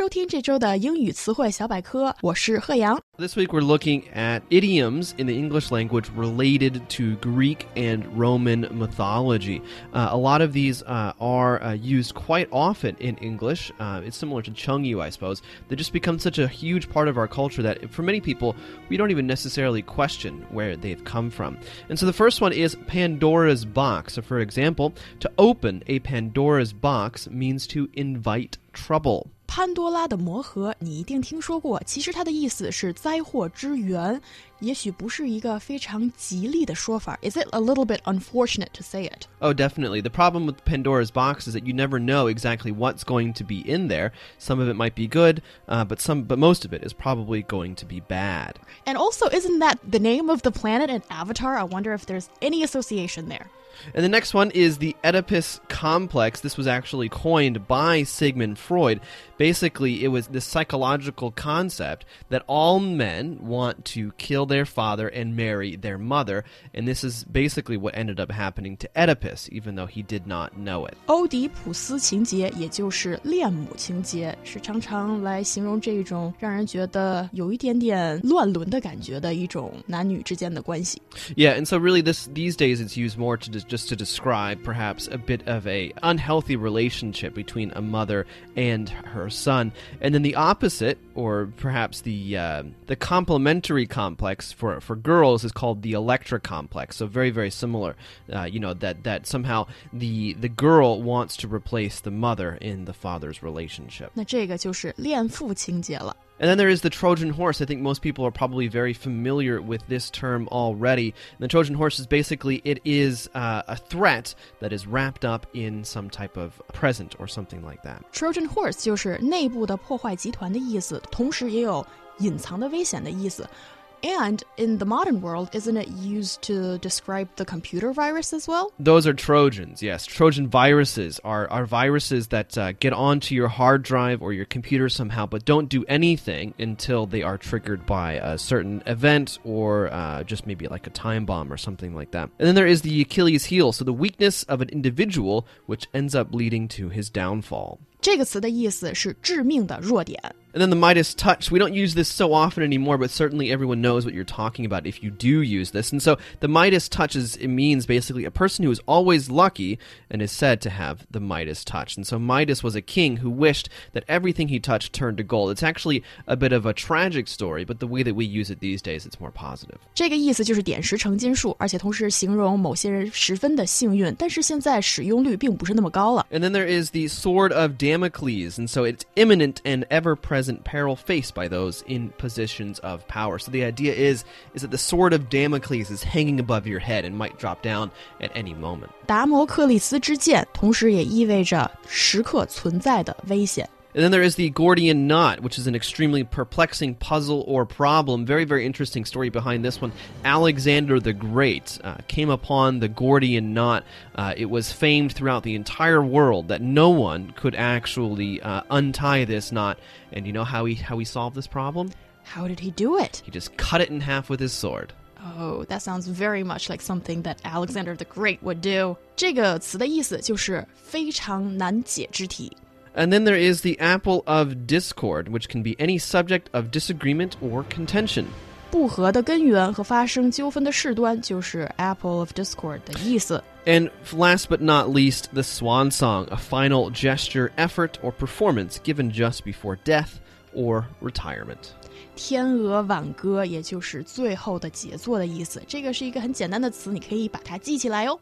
收听这周的英语词汇小百科，我是贺阳。This week we're looking at idioms in the English language related to Greek and Roman mythology. Uh, a lot of these uh, are uh, used quite often in English. Uh, it's similar to Chengyu, I suppose. They just become such a huge part of our culture that for many people, we don't even necessarily question where they've come from. And so the first one is Pandora's box. So, for example, to open a Pandora's box means to invite trouble. 潘多拉的魔盒，你一定听说过。其实它的意思是灾祸之源，也许不是一个非常吉利的说法。Is it a little bit unfortunate to say it? Oh, definitely. The problem with Pandora's box is that you never know exactly what's going to be in there. Some of it might be good, uh, but some, but most of it is probably going to be bad. And also, isn't that the name of the planet in Avatar? I wonder if there's any association there. And the next one is the Oedipus complex. This was actually coined by Sigmund Freud. Basically, it was the psychological concept that all men want to kill their father and marry their mother. And this is basically what ended up happening to Oedipus, even though he did not know it. 欧迪普斯情节，也就是恋母情节，是常常来形容这种让人觉得有一点点乱伦的感觉的一种男女之间的关系。Yeah, and so really, this these days it's used more to just to describe perhaps a bit of a unhealthy relationship between a mother and her son, and then the opposite, or perhaps the uh, the complementary complex for for girls is called the Electra complex. So very very similar. Uh, you know that that somehow the the girl wants to replace the mother in the father's relationship. 那这个就是恋父情节了。 And then there is the Trojan horse. I think most people are probably very familiar with this term already. And the Trojan horse is basically it is uh, a threat that is wrapped up in some type of present or something like that. Trojan horse 就是内部的破坏集团的意思，同时也有隐藏的危险的意思。 And in the modern world, isn't it used to describe the computer virus as well? Those are Trojans, yes. Trojan viruses are, are viruses that uh, get onto your hard drive or your computer somehow, but don't do anything until they are triggered by a certain event or uh, just maybe like a time bomb or something like that. And then there is the Achilles heel, so the weakness of an individual, which ends up leading to his downfall. 这个词的意思是致命的弱点。 And then the Midas touch. We don't use this so often anymore, but certainly everyone knows what you're talking about if you do use this. And so the Midas touch is it means basically a person who is always lucky and is said to have the Midas touch. And so Midas was a king who wished that everything he touched turned to gold. It's actually a bit of a tragic story, but the way that we use it these days, it's more positive. 这个意思就是点石成金术，而且同时形容某些人十分的幸运，但是现在使用率并不是那么高了。 And then there is the sword of Damocles, and so it's imminent and ever-present peril faced by those in positions of power. So the idea is is that the sword of Damocles is hanging above your head and might drop down at any moment. 达摩克利斯之剑，同时也意味着时刻存在的危险。 And then there is the Gordian knot, which is an extremely perplexing puzzle or problem. Very, very interesting story behind this one. Alexander the Great uh, came upon the Gordian knot. Uh, it was famed throughout the entire world that no one could actually uh, untie this knot. And you know how he how he solved this problem? How did he do it? He just cut it in half with his sword. Oh, that sounds very much like something that Alexander the Great would do. 这个词的意思就是非常难解之题。 And then there is the apple of discord, which can be any subject of disagreement or contention. 不和的根源和发生纠纷的事端就是 Apple of Discord 的意思。 And last but not least, the swan song, a final gesture, effort, or performance given just before death or retirement. 天鹅挽歌，也就是最后的杰作的意思。这个是一个很简单的词，你可以把它记起来哦。